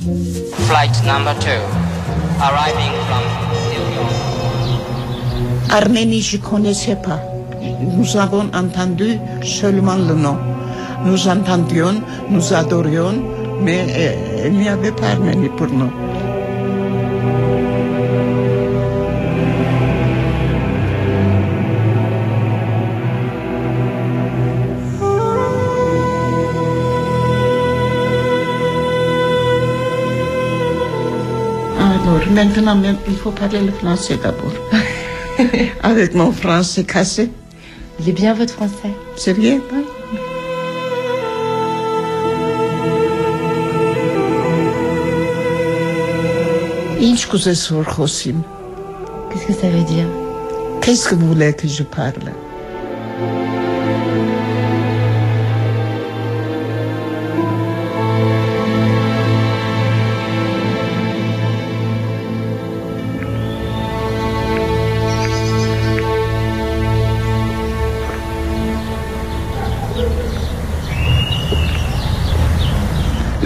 Flight number two, arriving from New. Arménie, je ne connaissais pas. Nous avons entendu seulement le nom. Nous entendions, nous adorions, mais euh, il n'y avait pas Arménie pour nous. Ben, Maintenant même, il faut parler le français d'abord. Avec mon français cassé. Il est bien votre français. C'est bien, oui. Qu'est-ce que ça veut dire? Qu'est-ce que vous voulez que je parle?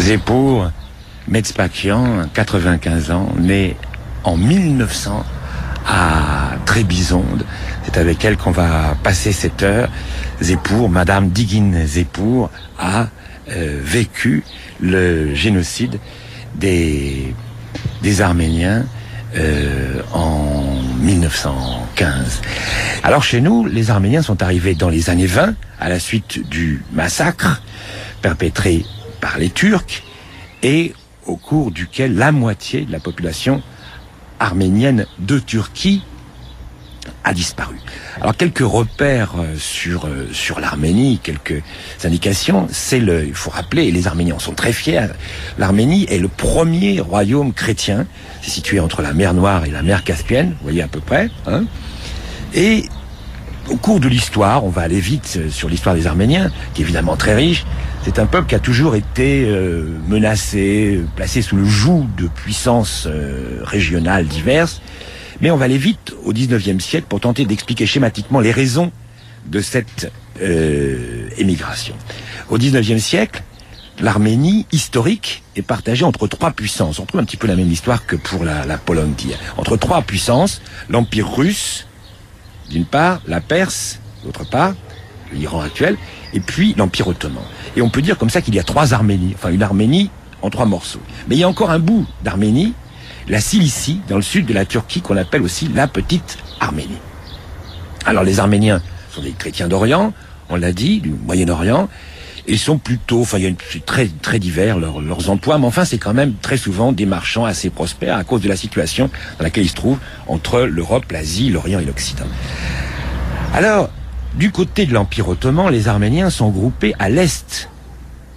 Zépour, Metzpakian, 95 ans, né en 1900 à Trébizonde. C'est avec elle qu'on va passer cette heure. Zépour, Madame Digin Zépour, a euh, vécu le génocide des, des Arméniens euh, en 1915. Alors chez nous, les Arméniens sont arrivés dans les années 20 à la suite du massacre perpétré par les Turcs et au cours duquel la moitié de la population arménienne de Turquie a disparu. Alors quelques repères euh, sur euh, sur l'Arménie, quelques indications. C'est le, il faut rappeler, et les Arméniens en sont très fiers. L'Arménie est le premier royaume chrétien. C'est situé entre la mer Noire et la mer Caspienne, vous voyez à peu près. Hein et au cours de l'histoire, on va aller vite euh, sur l'histoire des Arméniens, qui est évidemment très riche. C'est un peuple qui a toujours été euh, menacé, placé sous le joug de puissances euh, régionales diverses. Mais on va aller vite au 19e siècle pour tenter d'expliquer schématiquement les raisons de cette euh, émigration. Au 19e siècle, l'Arménie historique est partagée entre trois puissances. On trouve un petit peu la même histoire que pour la, la Pologne d'hier. Entre trois puissances, l'Empire russe, d'une part, la Perse, d'autre part, l'Iran actuel, et puis l'Empire ottoman. Et on peut dire comme ça qu'il y a trois Arménies, enfin une Arménie en trois morceaux. Mais il y a encore un bout d'Arménie, la Cilicie, dans le sud de la Turquie, qu'on appelle aussi la petite Arménie. Alors les Arméniens sont des chrétiens d'Orient, on l'a dit, du Moyen-Orient, et sont plutôt, enfin, il y a une- très très divers leurs, leurs emplois, mais enfin, c'est quand même très souvent des marchands assez prospères à cause de la situation dans laquelle ils se trouvent entre l'Europe, l'Asie, l'Orient et l'Occident. Alors, du côté de l'Empire ottoman, les Arméniens sont groupés à l'est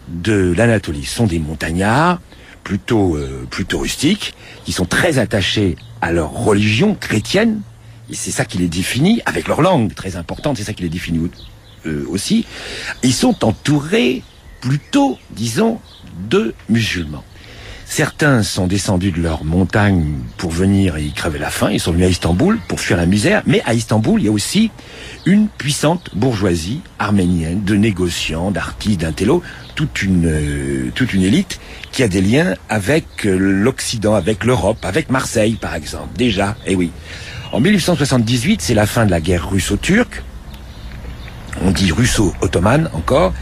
de l'Anatolie. Ce sont des montagnards plutôt euh, plutôt rustiques qui sont très attachés à leur religion chrétienne et c'est ça qui les définit avec leur langue très importante, c'est ça qui les définit aussi. Ils sont entourés plutôt, disons, de musulmans. Certains sont descendus de leur montagne pour venir y crever la faim. Ils sont venus à Istanbul pour fuir la misère. Mais à Istanbul, il y a aussi une puissante bourgeoisie arménienne de négociants, d'artistes, d'intellos, toute une, euh, toute une élite qui a des liens avec euh, l'Occident, avec l'Europe, avec Marseille, par exemple. Déjà, eh oui. En 1878, c'est la fin de la guerre russo-turque. On dit russo-ottomane encore.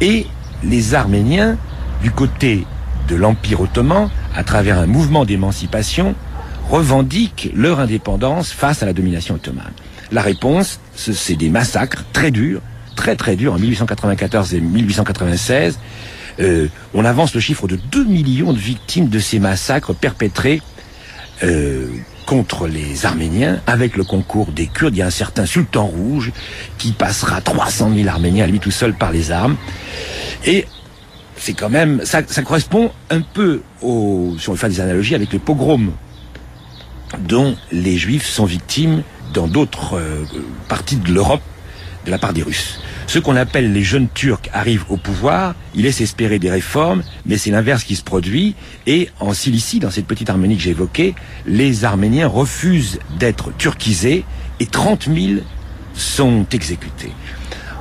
Et les Arméniens, du côté de l'Empire ottoman, à travers un mouvement d'émancipation, revendiquent leur indépendance face à la domination ottomane. La réponse, ce- c'est des massacres très durs, très très durs, en 1894 et 1896. Euh, on avance le chiffre de 2 millions de victimes de ces massacres perpétrés euh, contre les Arméniens avec le concours des Kurdes. Il y a un certain sultan rouge qui passera 300 000 Arméniens à lui tout seul par les armes. Et c'est quand même, ça, correspond un peu au, si on veut faire des analogies avec le pogrom dont les Juifs sont victimes dans d'autres euh, parties de l'Europe de la part des Russes. Ceux qu'on appelle les jeunes Turcs arrivent au pouvoir, ils laissent espérer des réformes, mais c'est l'inverse qui se produit. Et en Cilicie, dans cette petite Arménie que j'ai évoquée, les Arméniens refusent d'être turquisés et 30 000 sont exécutés.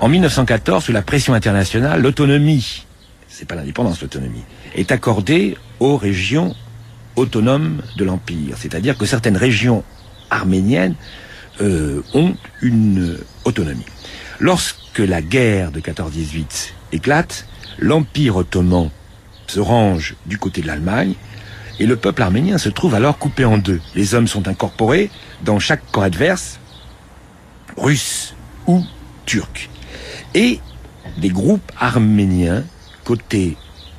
En 1914, sous la pression internationale, l'autonomie, c'est pas l'indépendance, l'autonomie, est accordée aux régions autonomes de l'Empire. C'est-à-dire que certaines régions arméniennes euh, ont une autonomie. La guerre de 14-18 éclate, l'Empire ottoman se range du côté de l'Allemagne et le peuple arménien se trouve alors coupé en deux. Les hommes sont incorporés dans chaque corps adverse, russe ou turc. Et des groupes arméniens, côté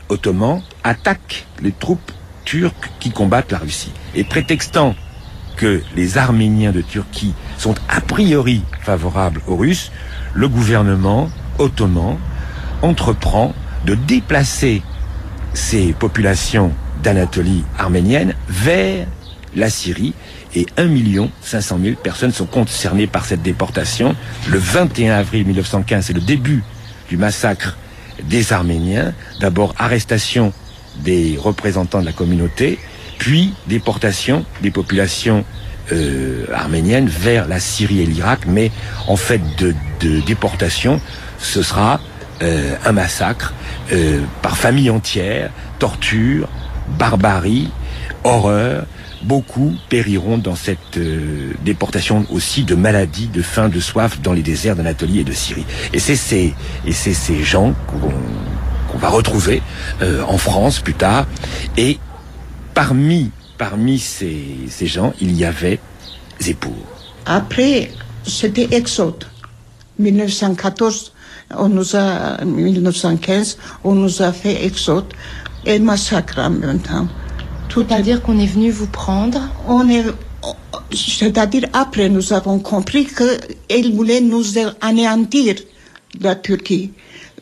ottoman, attaquent les troupes turques qui combattent la Russie. Et prétextant que les Arméniens de Turquie sont a priori favorables aux Russes, le gouvernement ottoman entreprend de déplacer ces populations d'Anatolie arménienne vers la Syrie et 1 500 000 personnes sont concernées par cette déportation. Le 21 avril 1915, c'est le début du massacre des Arméniens. D'abord arrestation des représentants de la communauté, puis déportation des populations euh, arméniennes vers la Syrie et l'Irak. Mais en fait de, déportation, ce sera euh, un massacre euh, par famille entière, torture, barbarie, horreur. Beaucoup périront dans cette déportation aussi de maladies, de faim, de soif dans les déserts d'Anatolie et de Syrie. Et c'est ces, gens qu'on va retrouver en France plus tard. Et parmi, parmi ces, ces gens, il y avait Zépour. Après, c'était Exode. 1914, on nous a, 1915, on nous a fait Exode et massacre en même temps. C'est-à-dire qu'on est venu vous prendre On est, c'est-à-dire après nous avons compris qu'ils voulaient nous anéantir la Turquie,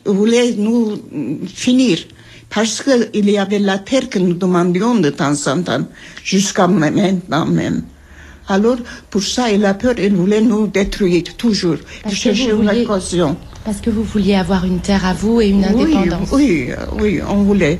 voulaient nous finir. Parce qu'il y avait la terre que nous demandions de temps en temps, jusqu'à maintenant même. Alors, pour ça, il a peur, il voulait nous détruire, toujours. Chercher une occasion. Parce que vous vouliez avoir une terre à vous et une indépendance. Oui, oui, on voulait.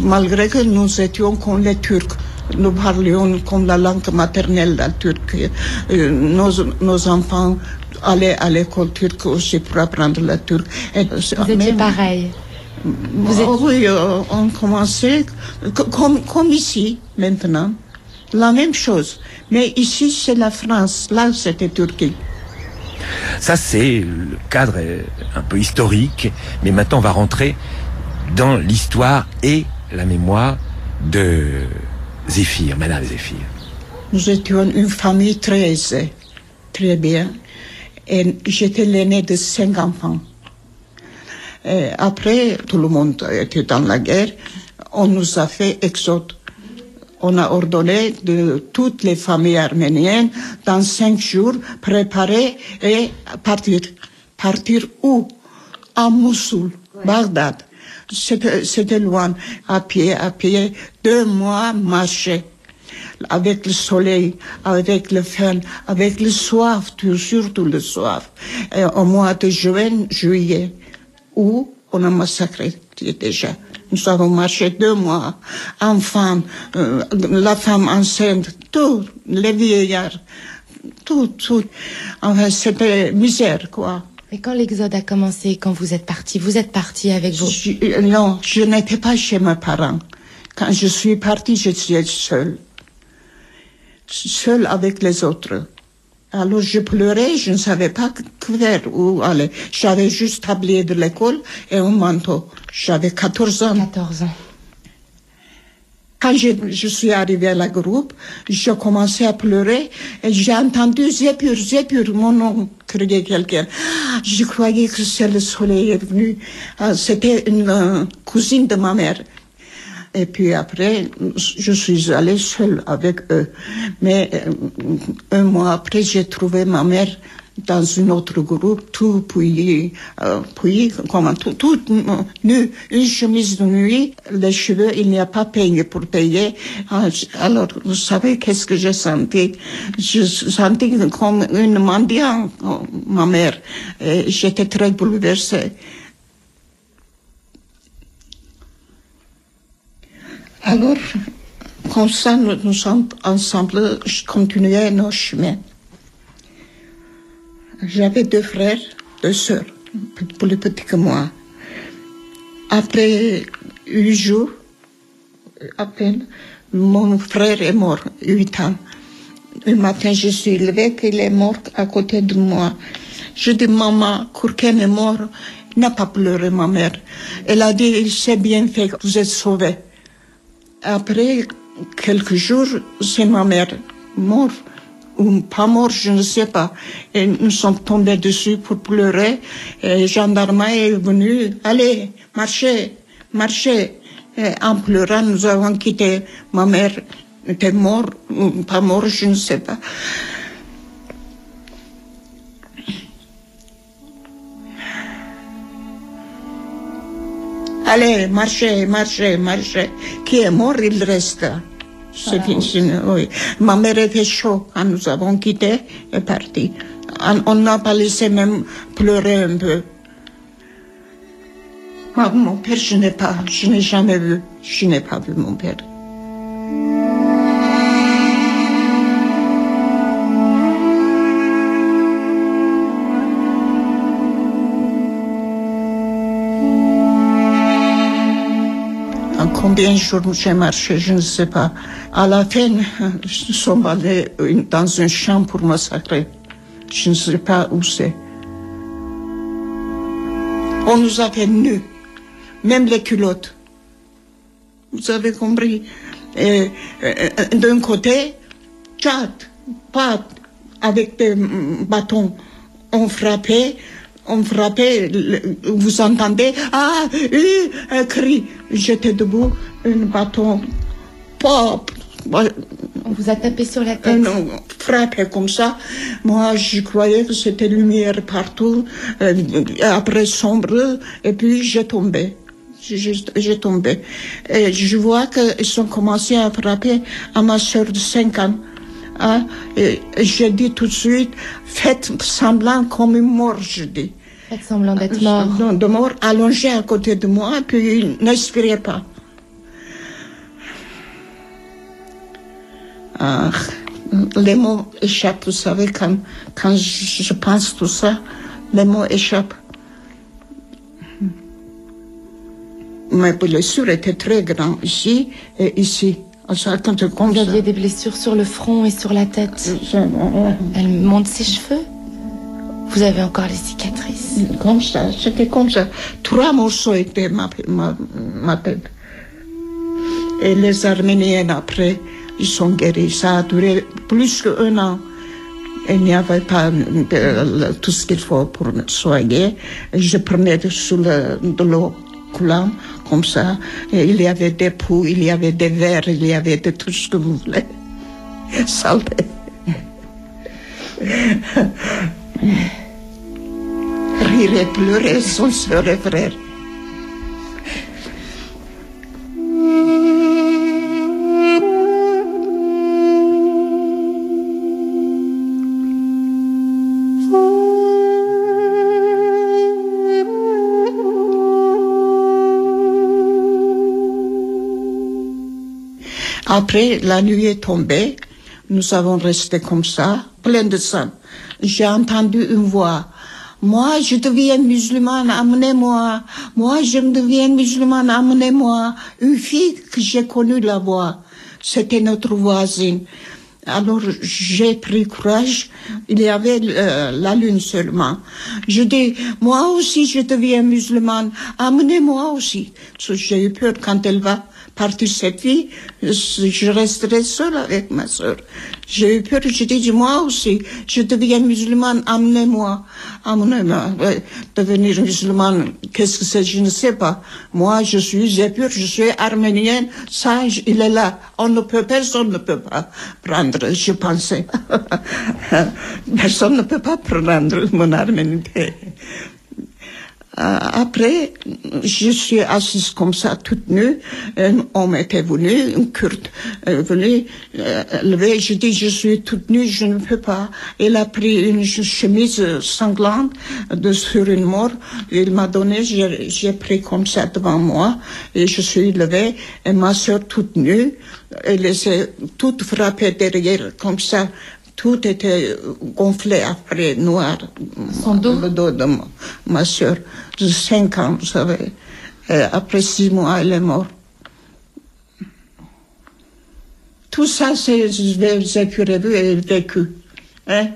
Malgré que nous étions comme les Turcs. Nous parlions comme la langue maternelle de la Turquie. Euh, nos, nos enfants allaient à l'école turque aussi pour apprendre la turque. vous étiez pareil. Vous êtes... Oui, euh, on commençait comme, comme ici maintenant. La même chose. Mais ici, c'est la France. Là, c'était Turquie. Ça, c'est le cadre un peu historique, mais maintenant on va rentrer dans l'histoire et la mémoire de Zéphir, Madame Zéphir. Nous étions une famille très aisée, très bien, et j'étais l'aîné de cinq enfants. Et après, tout le monde était dans la guerre, on nous a fait exode on a ordonné de toutes les familles arméniennes dans cinq jours préparer et partir. Partir où? À Mossoul, Bagdad. C'était loin, à pied, à pied, deux mois marcher. Avec le soleil, avec le faim, avec le soif, surtout le soif. Et au mois de juin, juillet, où on a massacré déjà. Nous avons marché deux mois. Enfants, euh, la femme enceinte, tout, les vieillards, tout, tout. Enfin, c'était misère, quoi. Mais quand l'exode a commencé, quand vous êtes parti, vous êtes parti avec vous euh, Non, je n'étais pas chez mes parents. Quand je suis parti, je suis seule. Seule avec les autres. Alors je pleurais, je ne savais pas que faire, où aller. J'avais juste tablier de l'école et un manteau. J'avais 14 ans. 14 ans. Quand je, je, suis arrivée à la groupe, j'ai commencé à pleurer et j'ai entendu Zépur, Zépur, mon nom, crier quelqu'un. Je croyais que c'est le soleil est venu. Ah, c'était une euh, cousine de ma mère. Et puis après, je suis allée seule avec eux. Mais euh, un mois après, j'ai trouvé ma mère dans un autre groupe, tout puis, euh, puis comment, tout, tout nu, une chemise de nuit, les cheveux, il n'y a pas payé pour payer. Ah, alors, vous savez qu'est-ce que j'ai senti? Je sentis comme une mendiante, ma mère. J'étais très bouleversée. Alors, comme ça, nous, nous sommes ensemble, je continuais nos chemins. J'avais deux frères, deux sœurs, plus petits que moi. Après huit jours, à peine. Mon frère est mort, 8 ans. Le matin, je suis levée qu'il est mort à côté de moi. Je dis, maman, Kourken est mort. N'a pas pleuré, ma mère. Elle a dit, il s'est bien fait, vous êtes sauvés. Après quelques jours, c'est ma mère morte ou pas mort, je ne sais pas. Et nous sommes tombés dessus pour pleurer. Et gendarme est venu, allez, marchez, marchez. Et en pleurant, nous avons quitté. Ma mère était morte ou pas morte, je ne sais pas. Allez, marchez, marchez, marchez. Qui est mort, il reste. C'est fini, oui. Ma mère était chaud quand nous avons quitté et parti. On n'a pas laissé même pleurer un peu. Moi, mon père, je n'ai pas, je n'ai jamais vu, je n'ai pas vu mon père. Combien de jours j'ai marché, je ne sais pas. À la fin, nous sommes allés dans un champ pour massacrer. Je ne sais pas où c'est. On nous a fait nus, même les culottes. Vous avez compris? Euh, D'un côté, chat, pas avec des bâtons. On frappait, on frappait, vous entendez, ah, euh, un cri. J'étais debout, un bâton, pop, On vous a tapé sur la tête. frappé comme ça. Moi, je croyais que c'était lumière partout, euh, après sombre, et puis j'ai tombé. J'ai j'ai tombé. Et je vois qu'ils ont commencé à frapper à ma soeur de 5 ans. Hein, et j'ai dit tout de suite, faites semblant comme une mort, je dis. Faites semblant d'être mort. Non, de mort allongé à côté de moi, puis n'inspirez pas. Ah, les mots échappent, vous savez, quand, quand je, je pense tout ça, les mots échappent. Mes blessures étaient très grandes ici et ici. Comme Vous aviez des blessures sur le front et sur la tête. Je- Elle monte ses cheveux. Vous avez encore les cicatrices. Comme ça, c'était comme ça. Trois morceaux étaient ma, ma, ma tête. Et les Arméniens, après, ils sont guéris. Ça a duré plus qu'un an. Il n'y avait pas euh, tout ce qu'il faut pour me soigner. Je prenais de, sous le- de l'eau comme ça. Il y avait des poux, il y avait des verres, il y avait de tout ce que vous voulez. Saleté. Rire et pleurer, son sœur et frère. Après, la nuit est tombée. Nous avons resté comme ça, plein de sang. J'ai entendu une voix. Moi, je deviens musulmane, amenez-moi. Moi, je me deviens musulmane, amenez-moi. Une fille que j'ai connue la voix. C'était notre voisine. Alors, j'ai pris courage. Il y avait euh, la lune seulement. Je dis, moi aussi, je deviens musulmane. Amenez-moi aussi. J'ai eu peur quand elle va partir cette fille. Je resterai seule avec ma soeur. J'ai eu peur. Je dis, moi aussi, je deviens musulmane. Amenez-moi. Amenez-moi. Devenir musulmane, qu'est-ce que c'est? Je ne sais pas. Moi, je suis, j'ai peur. Je suis arménienne. Ça, je- il est là. On ne peut, personne ne peut pas prendre, je pensais. personne ne peut pas prendre mon arménité. Euh, Après, je suis assise comme ça, toute nue. Un homme était venu, une kurde est venu euh, lever. Je dis, je suis toute nue, je ne peux pas. Il a pris une chemise sanglante de sur une mort. Il m'a donné, j'ai pris comme ça devant moi et je suis levée. Et ma soeur toute nue, elle s'est toute frappée derrière comme ça. Tout était gonflé après, noir. Son dos Le dos de ma, ma soeur, de 5 ans, vous savez. Et après six mois, elle est morte. Tout ça, c'est j'ai pu et vécu. Hein?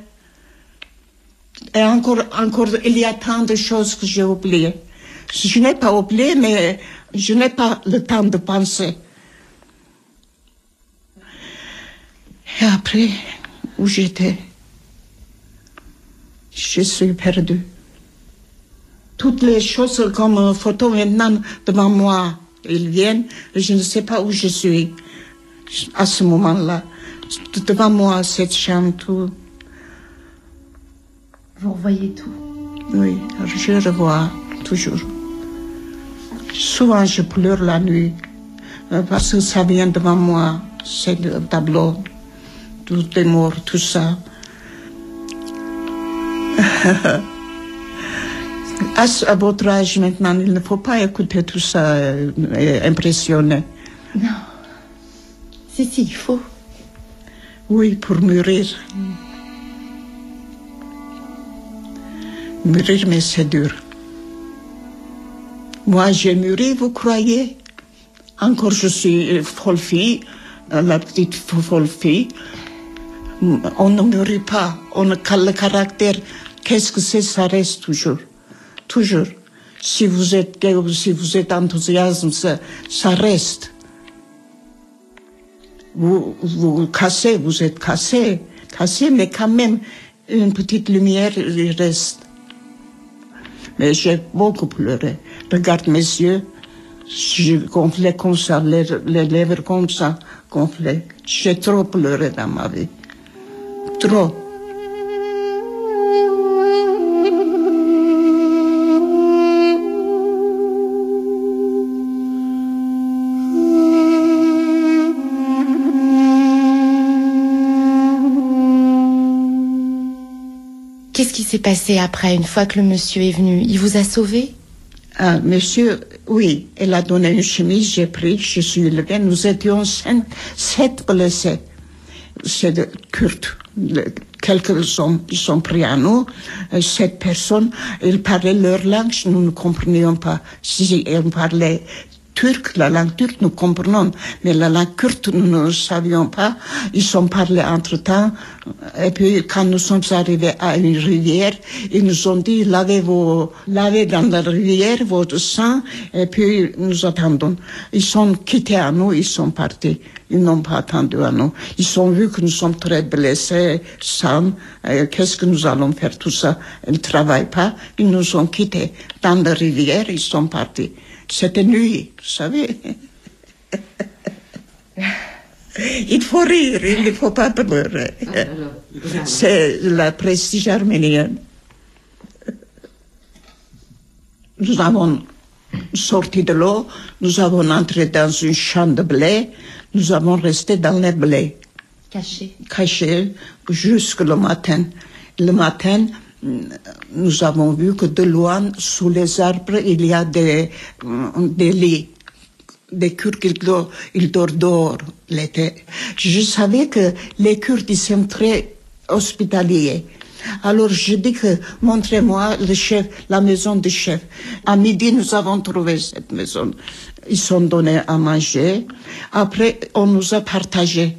Et encore, encore, il y a tant de choses que j'ai oubliées. Je n'ai pas oublié, mais je n'ai pas le temps de penser. Et après, où j'étais, je suis perdue. Toutes les choses comme photo maintenant devant moi, ils viennent, je ne sais pas où je suis à ce moment-là. Devant moi, cette chambre, tout. Vous revoyez tout? Oui, je revois toujours. Souvent, je pleure la nuit euh, parce que ça vient devant moi, c'est le tableau, tous les morts, tout ça. à, à, votre âge maintenant, il ne faut pas écouter tout ça euh, impressionné. Non. Si, si, il faut. Oui, pour mûrir. Mûrir, mais c'est dur. Moi, j'ai mûri, vous croyez? Encore, je suis folle fille, la petite folle fille. On ne mûrit pas. On le caractère, qu'est-ce que c'est Ça reste toujours. Toujours. Si vous êtes gay ou si vous êtes enthousiaste, ça, ça reste. Vous, vous cassez, vous êtes cassé, cassé, mais quand même, une petite lumière il reste. Mais j'ai beaucoup pleuré. Regarde mes yeux, je gonflais comme ça, les, les lèvres comme ça, gonflées. J'ai trop pleuré dans ma vie. Trop. Qu'est-ce qui s'est passé après, une fois que le monsieur est venu? Il vous a sauvé? Ah, Monsieur, oui, elle a donné une chemise, j'ai pris, je suis levée. Nous étions cinq, sept blessés. C'est de Kurt. Quelques sont, ils sont pris à nous. Sept personnes, ils parlaient leur langue, nous ne comprenions pas. Si ils parlaient turc, la langue turque, nous comprenons, mais la langue kurde, nous ne savions pas. Ils sont parlé entre-temps. Et puis, quand nous sommes arrivés à une rivière, ils nous ont dit, lavez vos, lavez dans la rivière votre sang, et puis nous attendons. Ils sont quittés à nous, ils sont partis. Ils n'ont pas attendu à nous. Ils ont vu que nous sommes très blessés, sans. Qu'est-ce que nous allons faire tout ça? Ils ne travaillent pas. Ils nous ont quittés dans la rivière. Ils sont partis. C'était nuit, vous savez. il faut rire, il ne faut pas pleurer. C'est la prestige arménienne. Nous avons sorti de l'eau, nous avons entré dans un champ de blé, nous avons resté dans les blés. Cachés. Cachés jusqu'au matin. Le matin, nous avons vu que de loin, sous les arbres, il y a des, des lits, des Kurdes, ils dorment dehors l'été. Je savais que les Kurdes, ils sont très hospitaliers. Alors je dis que montrez-moi la maison du chef. À midi, nous avons trouvé cette maison. Ils sont donnés à manger. Après, on nous a partagé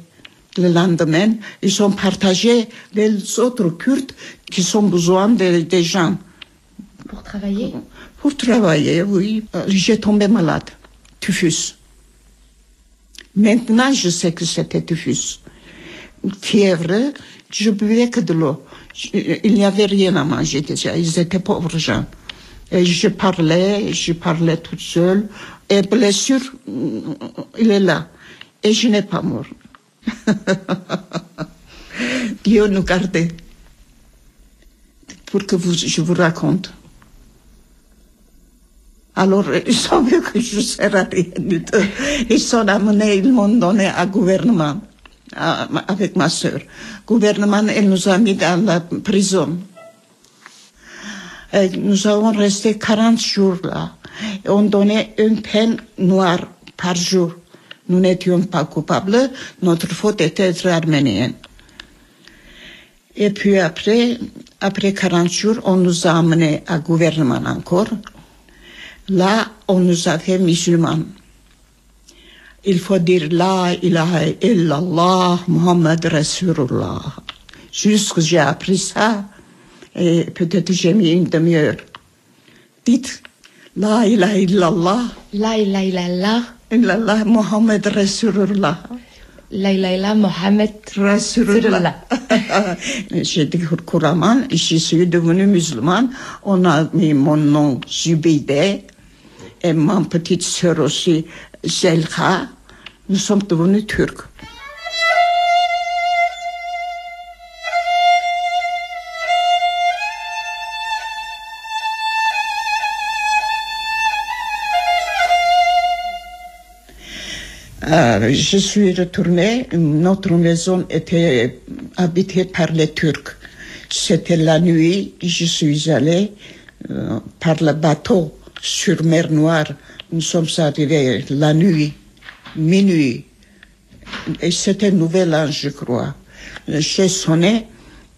le lendemain, ils ont partagé les autres Kurdes qui ont besoin des gens. Pour travailler Pour travailler, oui. J'ai tombé malade, typhus. Maintenant, je sais que c'était typhus. Fièvre, je buvais que de l'eau. Il n'y avait rien à manger déjà. Ils étaient pauvres gens. Et je parlais, je parlais toute seule. Et blessure, il est là. Et je n'ai pas mort. Dieu nous gardait pour que vous, je vous raconte. Alors, ils ont vu que je ne sers à rien du tout. Ils sont amenés, ils m'ont donné à gouvernement, avec ma sœur. Gouvernement, elle nous a mis dans la prison. Nous avons resté 40 jours là. Et on donnait une peine noire par jour. Nous n'étions pas coupables, notre faute était d'être arménienne. Et puis après, après 40 jours, on nous a amenés à gouvernement encore. Là, on nous a fait musulmans. il faut dire La ilaha illallah Muhammad Rasulullah. Juste que j'ai appris ça, et peut-être j'ai mis une demi-heure. Dites La ilaha illallah, La ilaha illallah, illallah Muhammad Rasulullah. La ilaha illallah, Mohammed Rasulullah. j'ai dit couramment, je suis devenue musulmane. On a mis mon nom Zubeide et ma petite sœur aussi, Zelka. Nous sommes devenus turcs. Je suis retournée, notre maison était habitée par les Turcs. C'était la nuit, je suis allée euh, par le bateau sur mer Noire. Nous sommes arrivés la nuit, minuit. Et c'était Nouvel An, je crois. J'ai sonné,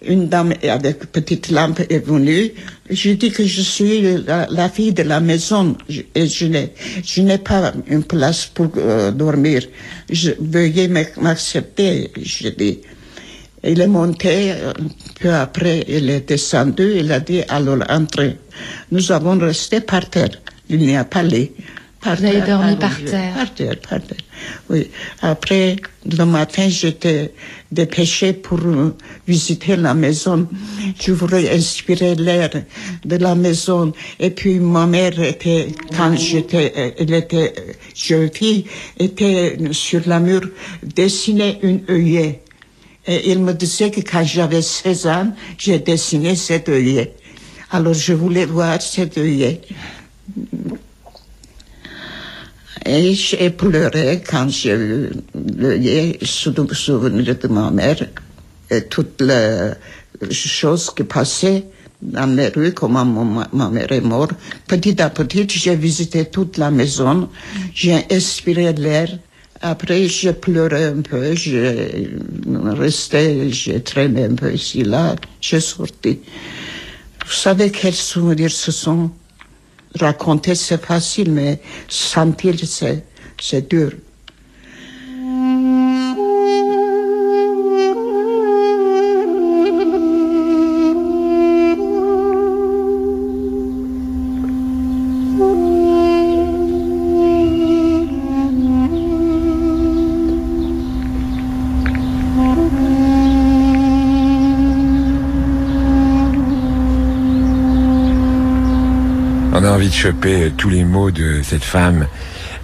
une dame avec petite lampe est venue. J'ai dit que je suis la, la fille de la maison Je- et je n'ai, je n'ai pas une place pour euh, dormir. Je, veuillez m'ac- m'accepter, je dis. Il est monté, euh, peu après, il est descendu, il a dit, alors entrez. Nous avons resté par terre. Il n'y a pas lit. Par Vous avez dormi par terre. Par terre, par terre. Après, le matin, j'étais dépêchée pour euh, visiter la maison. Je voulais inspirer l'air de la maison. Et puis, ma mère était, quand j'étais, elle était euh, jeune fille, était sur la mur, dessinait une œillet. Et il me disait que quand j'avais 16 ans, j'ai dessiné cet œillet. Alors je voulais voir cet œillet. Et j'ai pleuré quand j'ai l'œillet sou- souvenir de ma mère et toutes les choses qui passaient dans les rues, comment ma, ma mère est morte. Petit à petit, j'ai visité toute la maison, j'ai inspiré l'air. Après, j'ai pleuré un peu, j'ai resté, j'ai traîné un peu ici, là, j'ai sorti. Vous savez quels souvenirs ce sont? Raconter, c'est facile, mais sentir, c'est, dur. On a envie de choper tous les mots de cette femme,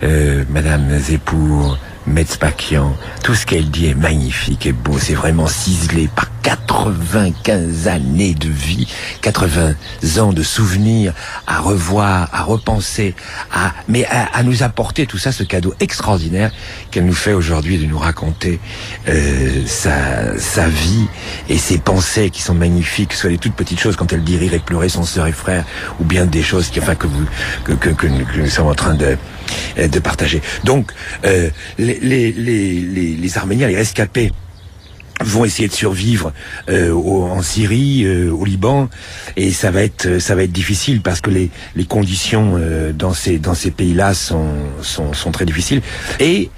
euh, Madame Zepour, Metzpakian. Tout ce qu'elle dit est magnifique et beau. C'est vraiment ciselé par 95 années de vie, 80 ans de souvenirs à revoir, à repenser, à, mais à, à nous apporter tout ça, ce cadeau extraordinaire qu'elle nous fait aujourd'hui de nous raconter euh, sa, sa vie et ses pensées qui sont magnifiques, soit les toutes petites choses quand elle dit rire et pleurer son sœur et frère, ou bien des choses qui, enfin, que vous, que, que, que nous, que nous sommes en train de, de partager. Donc, euh, les, les, les, les, Arméniens, les rescapés, vont essayer de survivre euh, en Syrie, euh, au Liban, et ça va être ça va être difficile parce que les, les conditions euh, dans ces dans ces pays-là sont, sont sont très difficiles. Et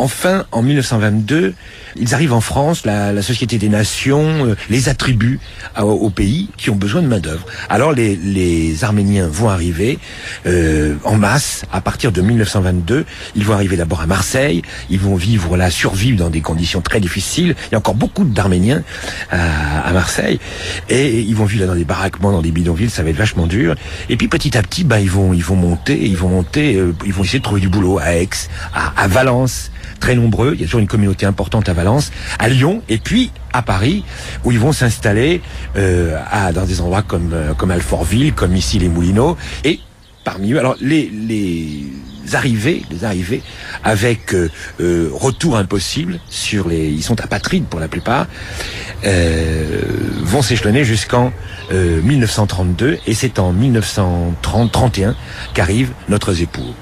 enfin, en 1922, ils arrivent en France, la, Société des Nations euh, les attribue aux pays qui ont besoin de main d'œuvre. Alors les, Arméniens vont arriver euh, en masse à partir de 1922. Ils vont arriver d'abord à Marseille. Ils vont vivre là, survivre dans des conditions très difficiles. Il y a encore beaucoup d'Arméniens à, Marseille et ils vont vivre là dans des baraquements, dans des bidonvilles. Ça va être vachement dur. Et puis petit à petit, ben ils vont monter, ils vont monter, euh, ils vont essayer de trouver du boulot à Aix, à Valence très nombreux. Il y a toujours une communauté importante à Valence, à Lyon, et puis à Paris, où ils vont s'installer euh, dans des endroits comme euh, comme Alfortville, comme ici les Moulineaux, et parmi eux, alors les les arrivées, les arrivées avec euh, euh, retour impossible sur les, ils sont apatrides pour la plupart, euh, vont s'échelonner jusqu'en euh, 1932, et c'est en 1930-31 qu'arrive notre époux.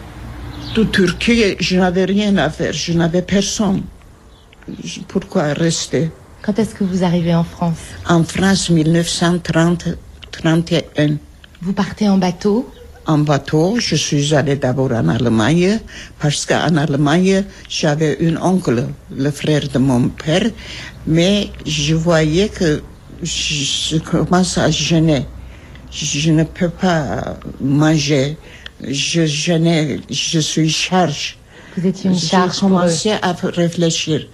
De Turquie, je n'avais rien à faire, je n'avais personne. Pourquoi rester? Quand est-ce que vous arrivez en France? En France, 1930-31. Vous partez en bateau? En bateau. Je suis allée d'abord en Allemagne parce qu'en Allemagne, j'avais un oncle, le frère de mon père, mais je voyais que je, je commence à gêner. Je ne peux pas manger. Je gênais, je suis charge. Vous étiez une J'ai charge eux. commencé à réfléchir.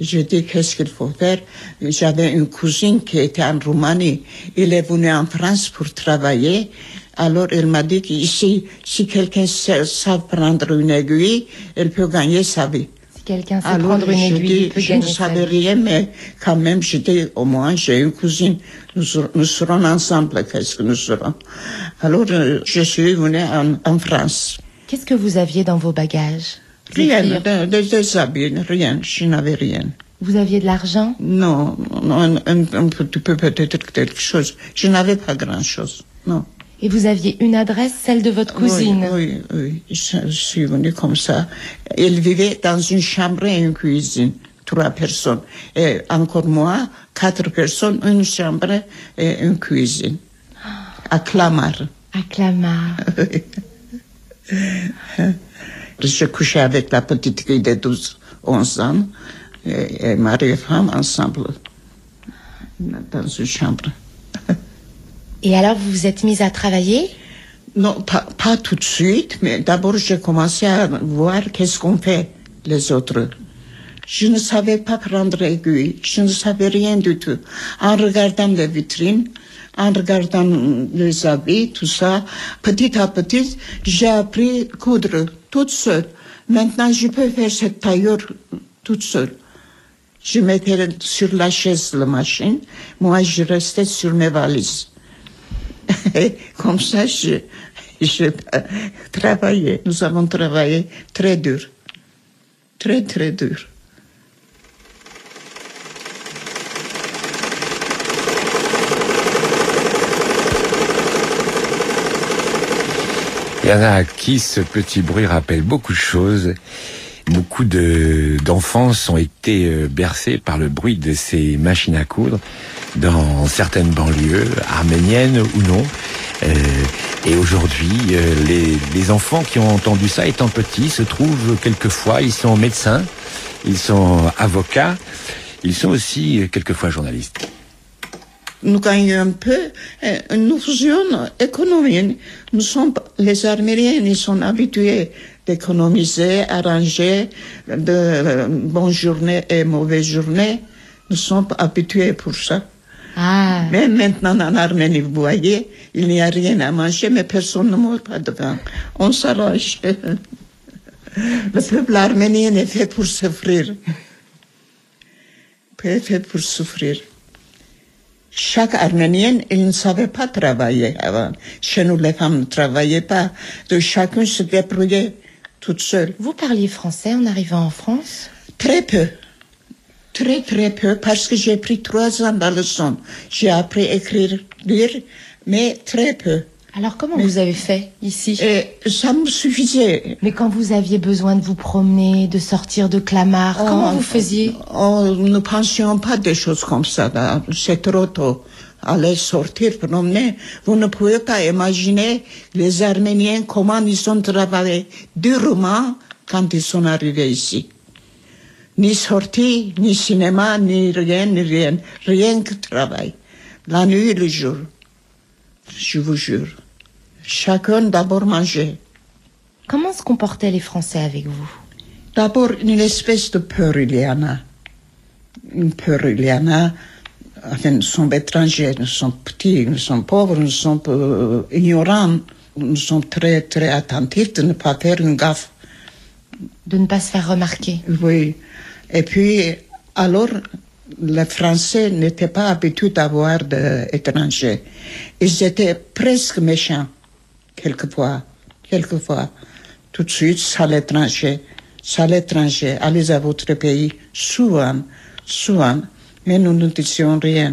Je dis qu'est-ce qu'il faut faire? J'avais une cousine qui était en Roumanie. Il est venu en France pour travailler. Alors il m'a dit qu'ici, si quelqu'un sait, sait prendre une aiguille, elle peut gagner sa vie. Si quelqu'un sait Alors prendre une je aiguille, dis, il peut je ne savais rien, mais quand même, je dis, au moins, j'ai une cousine. Nous, nous serons ensemble, qu'est-ce que nous serons? Alors, euh, je suis venue en, en France. Qu'est-ce que vous aviez dans vos bagages? Rien, des habits, rien, je n'avais rien. Vous aviez de l'argent? Non, non, un, un, un petit peu peut-être quelque chose. Je n'avais pas grand-chose, non. Et vous aviez une adresse, celle de votre cousine. Oui, oui, oui. Je, je suis venue comme ça. Elle vivait dans une chambre et une cuisine, trois personnes. Et encore moi, quatre personnes, une chambre et une cuisine. À Clamart. À Clamart. Je couchais avec la petite fille de 12, 11 ans, et, et mari et femme ensemble, dans une chambre. Et alors vous vous êtes mise à travailler? Non, pas, tout de suite, mais d'abord j'ai commencé à voir qu'est-ce qu'on fait, les autres. Je ne savais pas prendre aiguille, je ne savais rien du tout. En regardant les vitrines, en regardant les habits, tout ça, petit à petit, j'ai appris coudre toute seule. Maintenant, je peux faire cette tailleur toute seule. Je mettais sur la chaise la machine, moi je restais sur mes valises. Et comme ça, je, je travaillais. Nous avons travaillé très dur. Très, très dur. Il y en a à qui ce petit bruit rappelle beaucoup de choses. Beaucoup de d'enfants ont été euh, bercés par le bruit de ces machines à coudre dans certaines banlieues, arméniennes ou non. Euh, et aujourd'hui, euh, les, les enfants qui ont entendu ça étant petits se trouvent quelquefois, ils sont médecins, ils sont avocats, ils sont aussi quelquefois journalistes. Nous gagnons un peu, nous faisions économie. Nous sommes, les Arméniens, ils sont habitués d'économiser, arranger de euh, bonnes journées et mauvaises journées. Nous sommes habitués pour ça. Ah, Mais maintenant, en Arménie, vous voyez, il n'y a rien à manger, mais personne ne mange pas de pain. On s'arrange. Le peuple arménien est fait pour souffrir. Est fait pour souffrir. Chaque Arménienne, il ne savait pas travailler avant. Chez nous, les femmes ne travaillaient pas. De chacun se débrouillait toute seule. vous parliez français en arrivant en France? Très peu. Très, très peu, parce que j'ai pris trois ans dans le son. J'ai appris à écrire, lire, mais très peu. Alors comment vous avez fait ici? Et ça me suffisait. Mais quand vous aviez besoin de vous promener, de sortir de Clamart, comment Oh, vous faisiez? nous ne pensions pas des choses comme ça. C'est trop tôt. Aller sortir, promener. Vous ne pouvez pas imaginer les Arméniens comment ils ont travaillé durement quand ils sont arrivés ici. Ni sortie, ni cinéma, ni rien, ni rien. Rien que travail. La nuit et le jour. Je vous jure. Chacun d'abord mangeait. Comment se comportaient les Français avec vous? D'abord, une espèce de peur, il y en a. Une peur, il y en a. Enfin, nous sommes étrangers, nous sommes petits, nous sommes pauvres, nous sommes euh, ignorants. Nous sommes très, très attentifs de ne pas faire une gaffe. De ne pas se faire remarquer Oui. Et puis, alors, les Français n'étaient pas habitués d'avoir d'étrangers. Ils étaient presque méchants, quelquefois. Quelquefois. Tout de suite, ça l'étranger. Ça l'étranger. Allez à votre pays. Souvent. Souvent. Mais nous ne disions rien.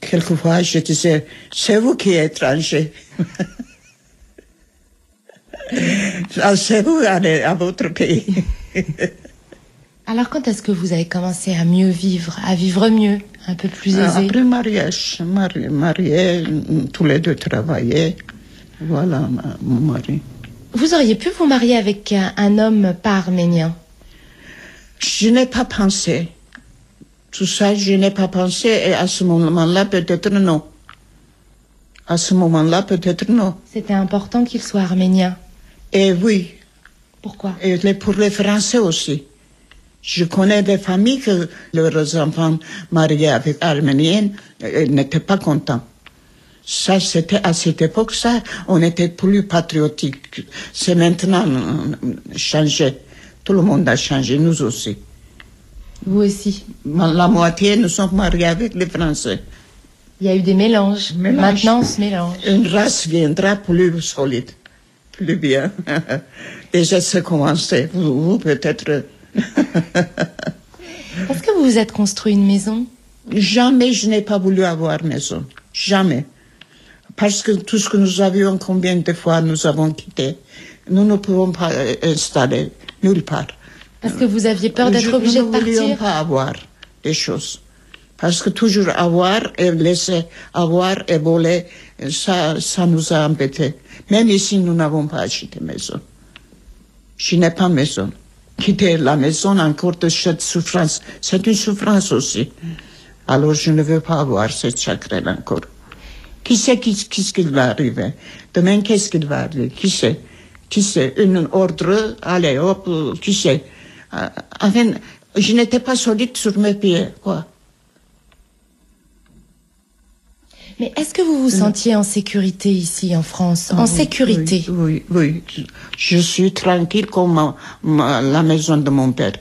Quelquefois, je disais, c'est vous qui êtes étranger. Ah, c'est vous, allez à votre pays? Alors quand est-ce que vous avez commencé à mieux vivre, à vivre mieux, un peu plus aisé? Après mariage, mari- marié, tous les deux travaillaient. Voilà mon mari. Vous auriez pu vous marier avec un, homme pas arménien Je n'ai pas pensé. Tout ça, je n'ai pas pensé. Et à ce moment-là, peut-être non. À ce moment-là, peut-être non. C'était important qu'il soit arménien. Et oui. Pourquoi? Et pour les Français aussi. Je connais des familles que leurs enfants mariés avec arméniennes euh, n'étaient pas contents. Ça, c'était à cette époque, ça, on était plus patriotique. C'est maintenant euh, changé. Tout le monde a changé, nous aussi. Vous aussi La moitié, nous sommes mariés avec les Français. Il y a eu des mélanges. Maintenant, on se mélange. Une race viendra plus solide, plus bien. Déjà, c'est commencé. Vous, peut-être. Est-ce que vous vous êtes construit une maison? Jamais je n'ai pas voulu avoir maison. Jamais. Parce que tout ce que nous avions, combien de fois nous avons quitté, nous ne pouvons pas euh, installer nulle part. Parce que vous aviez peur d'être obligé de partir Nous ne voulions pas avoir des choses. Parce que toujours avoir et laisser avoir et voler, ça, ça nous a embêtés. Même ici, nous n'avons pas acheté maison. Je n'ai pas maison. Quitter la maison encore de cette souffrance, c'est une souffrance aussi. Alors je ne veux pas avoir cette chagrin encore. Qui sait qu'est-ce qui va arriver? Demain, qu'est-ce qui va arriver? Qui sait? Qui sait? Une ordre, allez hop, qui sait? Enfin, je n'étais pas solide sur mes pieds, quoi. Mais est-ce que vous vous sentiez en sécurité ici en France En sécurité? oui, oui, Je suis tranquille comme la maison de mon père.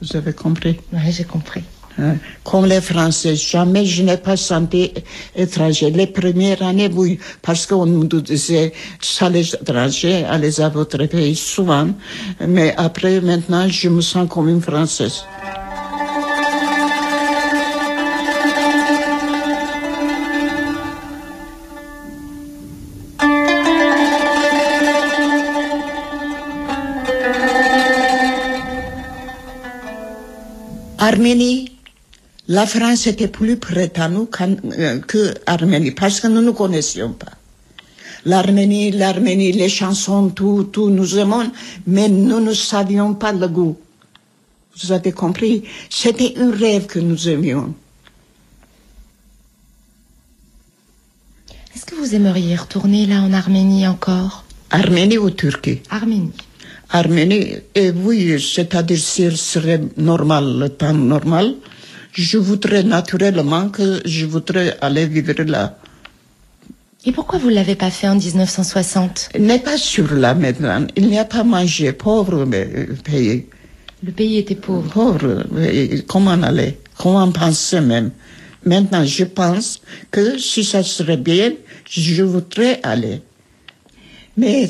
Vous avez compris? Oui, j'ai compris. Hein? Comme les Français, jamais je n'ai pas senti étranger. Les premières années, oui, parce qu'on nous disait, ça les étrangers, allez à votre pays souvent. Mais après, maintenant, je me sens comme une Française. Arménie, la France était plus prête à nous euh, que parce que nous ne connaissions pas. L'Arménie, l'Arménie, les chansons, tout, tout, nous aimons, mais nous ne savions pas le goût. Vous avez compris? C'était un rêve que nous aimions. Est-ce que vous aimeriez retourner là en Arménie encore? Arménie ou Turquie? Arménie. Arménie, et oui, c'est-à-dire s'il serait normal, le temps normal, je voudrais naturellement que je voudrais aller vivre là. Et pourquoi vous ne l'avez pas fait en 1960 N'est pas sûr là maintenant. Il n'y a pas mangé. Pauvre pays. Le pays était pauvre. Pauvre. Comment aller Comment penser même Maintenant, je pense que si ça serait bien, je voudrais aller. Mais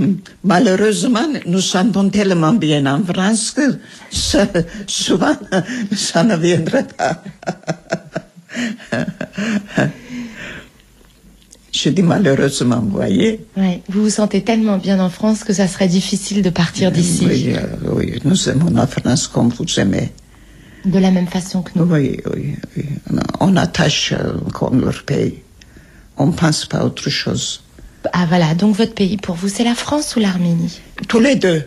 malheureusement, nous sentons tellement bien en France que souvent, ça ne viendrait pas. Je dis malheureusement, vous voyez. Oui, vous vous sentez tellement bien en France que ça serait difficile de partir d'ici. Oui, euh, oui, nous aimons la France comme vous aimez. De la même façon que nous. Oui, oui, oui. On attache euh, comme leur pays. On ne pense pas à autre chose. Ah voilà, donc votre pays pour vous, c'est la France ou l'Arménie? Tous les deux.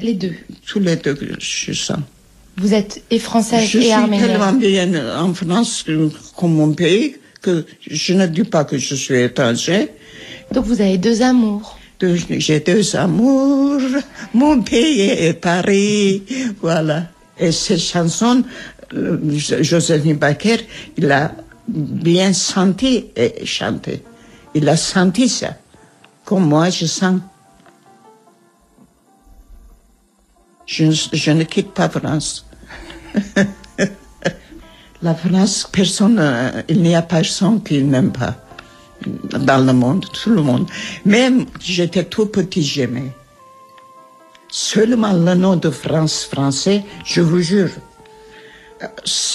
Les deux. Tous les deux, je sens. Vous êtes et française et arménienne. Je suis tellement bien en France comme mon pays que je ne dis pas que je suis étranger. Donc vous avez deux amours. J'ai deux amours, mon pays et Paris, voilà. Et cette chanson, euh, Joséphine Baker, il a bien senti et chanté. Il a senti ça comme moi je sens. Je, ne quitte pas France. La France, personne, euh, il n'y a personne qui n'aime pas dans le monde, tout le monde. Même j'étais tout petit, j'aimais. Seulement le nom de France français, je vous jure,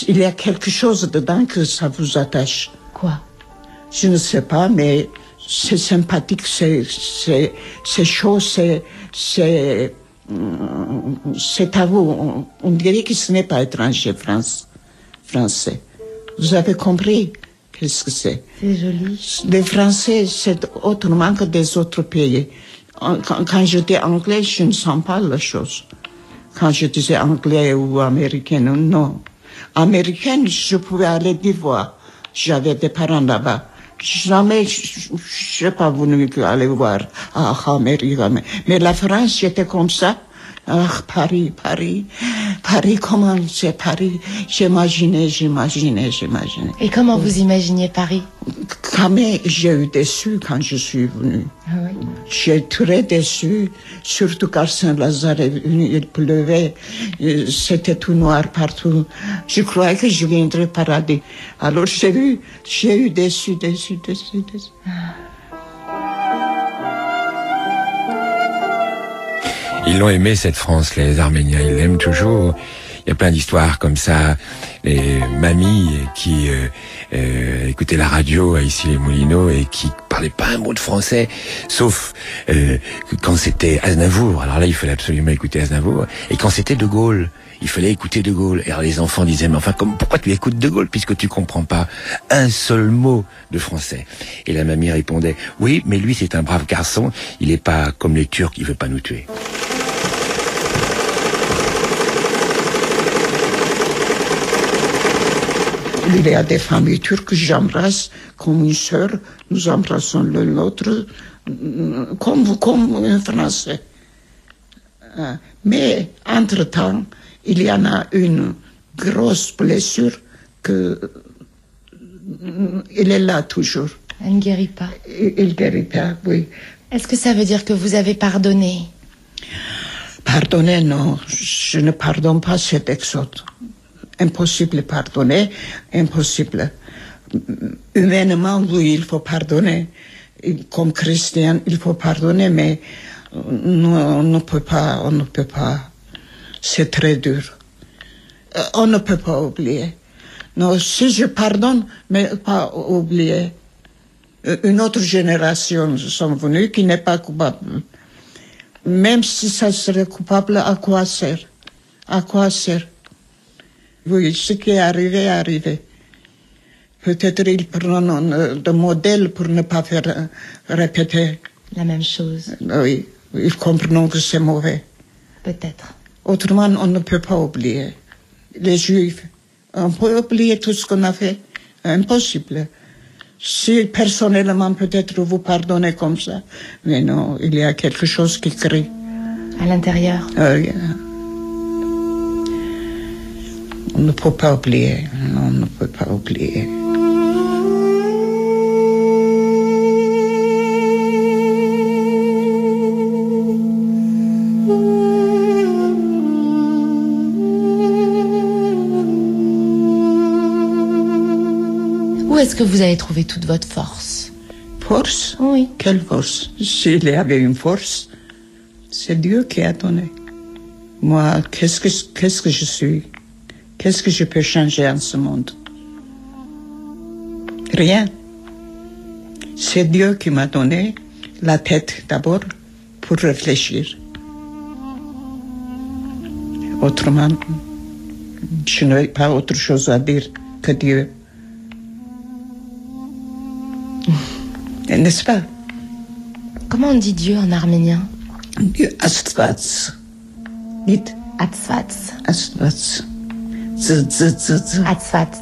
il y a quelque chose dedans que ça vous attache. Quoi? Je ne sais pas, mais c'est sympathique, c'est, c'est, c'est chaud, c'est, c'est, c'est à vous. On, dirait que ce n'est pas étranger, France, français. Vous avez compris qu'est-ce que c'est C'est joli. Les Français, c'est autrement que des autres pays. Quand, quand j'étais anglais, je ne sens pas la chose. Quand je disais anglais ou américain, non. Américaine, je pouvais aller d'Ivoire. J'avais des parents là-bas. Jamais, je je n'ai pas voulu aller voir ah, Amérique. mais- Mais la France, j'étais comme ça. Ah, Paris, Paris, Paris, comment c'est Paris J'imaginais, j'imaginais, j'imaginais. Et comment vous imaginiez Paris? Quand j'ai eu déçu quand je suis venue. Ah oui. J'ai très déçu, surtout quand Saint-Lazare est venu, il pleuvait, c'était tout noir partout. Je croyais que je viendrais au paradis. Alors j'ai eu, j'ai eu déçu, déçu, déçu, déçu. Ils l'ont aimé cette France, les Arméniens. Ils l'aiment toujours. Il y a plein d'histoires comme ça. Les mamies qui euh, euh, écoutaient la radio à ici les Moulineaux et qui parlaient pas un mot de français, sauf euh, quand c'était Aznavour. Alors là, il fallait absolument écouter Aznavour. Et quand c'était De Gaulle, il fallait écouter De Gaulle. Et alors les enfants disaient, mais enfin, comme, pourquoi tu écoutes De Gaulle puisque tu comprends pas un seul mot de français? Et la mamie répondait, oui, mais lui c'est un brave garçon. Il est pas comme les Turcs, il veut pas nous tuer. Il y a des familles turques que j'embrasse comme une sœur. Nous embrassons l'un l'autre comme, comme un Français. Euh, Mais entre-temps, il y en a une grosse blessure que il est là toujours. Elle ne guérit pas. Il il guérit pas, oui. Est-ce que ça veut dire que vous avez pardonné? Pardonner, non, je ne pardonne pas cet exode. Impossible pardonner, impossible. Humainement, oui, il faut pardonner. Comme chrétien, il faut pardonner, mais on ne peut pas, on ne peut pas. C'est très dur. Euh, On ne peut pas oublier. Non, si je pardonne, mais pas oublier. Euh, Une autre génération sont venues qui n'est pas coupable. Même si ça serait coupable, à quoi sert? À quoi sert? Oui, ce qui est arrivé est arrivé. Peut-être ils prennent euh, de modèle pour ne pas faire euh, répéter. La même chose, Oui, ils comprennent que c'est mauvais. peut-être. Autrement, on ne peut pas oublier. Les Juifs, on peut oublier tout ce qu'on a fait. Impossible. Si personnellement, peut-être vous pardonnez comme ça, mais non, il y a quelque chose qui crie. À l'intérieur. Euh, yeah. On ne peut pas oublier. On ne peut pas oublier. Où est-ce que vous avez trouvé toute votre force? Force? Oui. Quelle force? S'il y avait une force, c'est Dieu qui a donné. Moi, qu'est-ce que, qu'est-ce que je suis? Qu'est-ce que je peux changer en ce monde? Rien. C'est Dieu qui m'a donné la tête d'abord pour réfléchir. Autrement, je n'ai pas autre chose à dire que Dieu. N'est-ce pas? Comment on dit Dieu en arménien? Dieu Astvats. Dites Atzvats. Astvats. Z, z, z, z. Atzvats.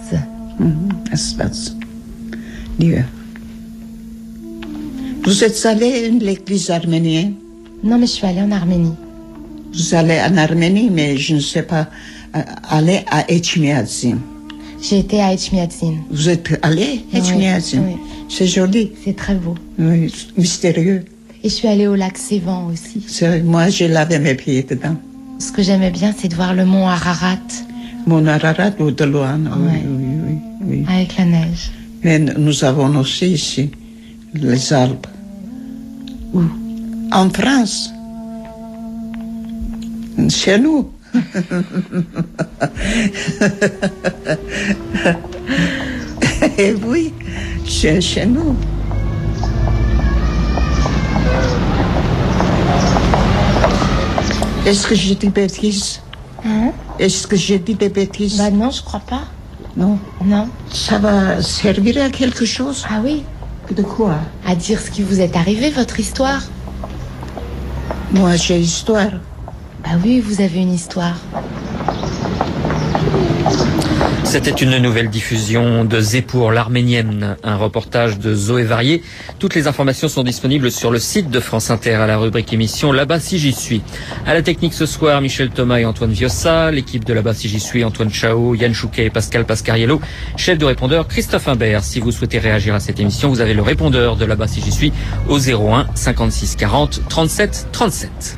Mhm. Dieu. Vous êtes allé à l'église arménienne? Non, mais je suis allée en Arménie. Vous allez en Arménie, mais je ne sais pas, euh, aller à Etchmiadzin. J'ai été à Echmiadzin. Vous êtes allé à Etchmiadzin? oui. C'est joli, C'est très beau. oui, mystérieux. Et je suis allée au lac Sévan aussi. Moi, j'ai lavé mes pieds dedans. Ce que j'aimais bien, c'est de voir le mont Ararat Mon Ararat ou de loin, oui, oui, oui, oui. avec la neige. Mais nous avons aussi ici les Alpes. Où? En France. Chez nous. Eh oui, chez, chez nous. Est-ce que j'ai dit bêtises Hein? Est-ce que j'ai dit des bêtises Bah non, je crois pas. Non. Non Ça va servir à quelque chose Ah oui De quoi À dire ce qui vous est arrivé, votre histoire Moi, j'ai histoire. Bah oui, vous avez une histoire. C'était une nouvelle diffusion de Zépour, l'arménienne, un reportage de Zoé Varier. Toutes les informations sont disponibles sur le site de France Inter à la rubrique émission Là-bas si j'y suis. À la technique ce soir, Michel Thomas et Antoine Viossa, l'équipe de Là-bas si j'y suis, Antoine Chao, Yann Chouquet et Pascal Pascariello, chef de répondeur Christophe Imbert. Si vous souhaitez réagir à cette émission, vous avez le répondeur de Là-bas si j'y suis au 01 56 40 37 37.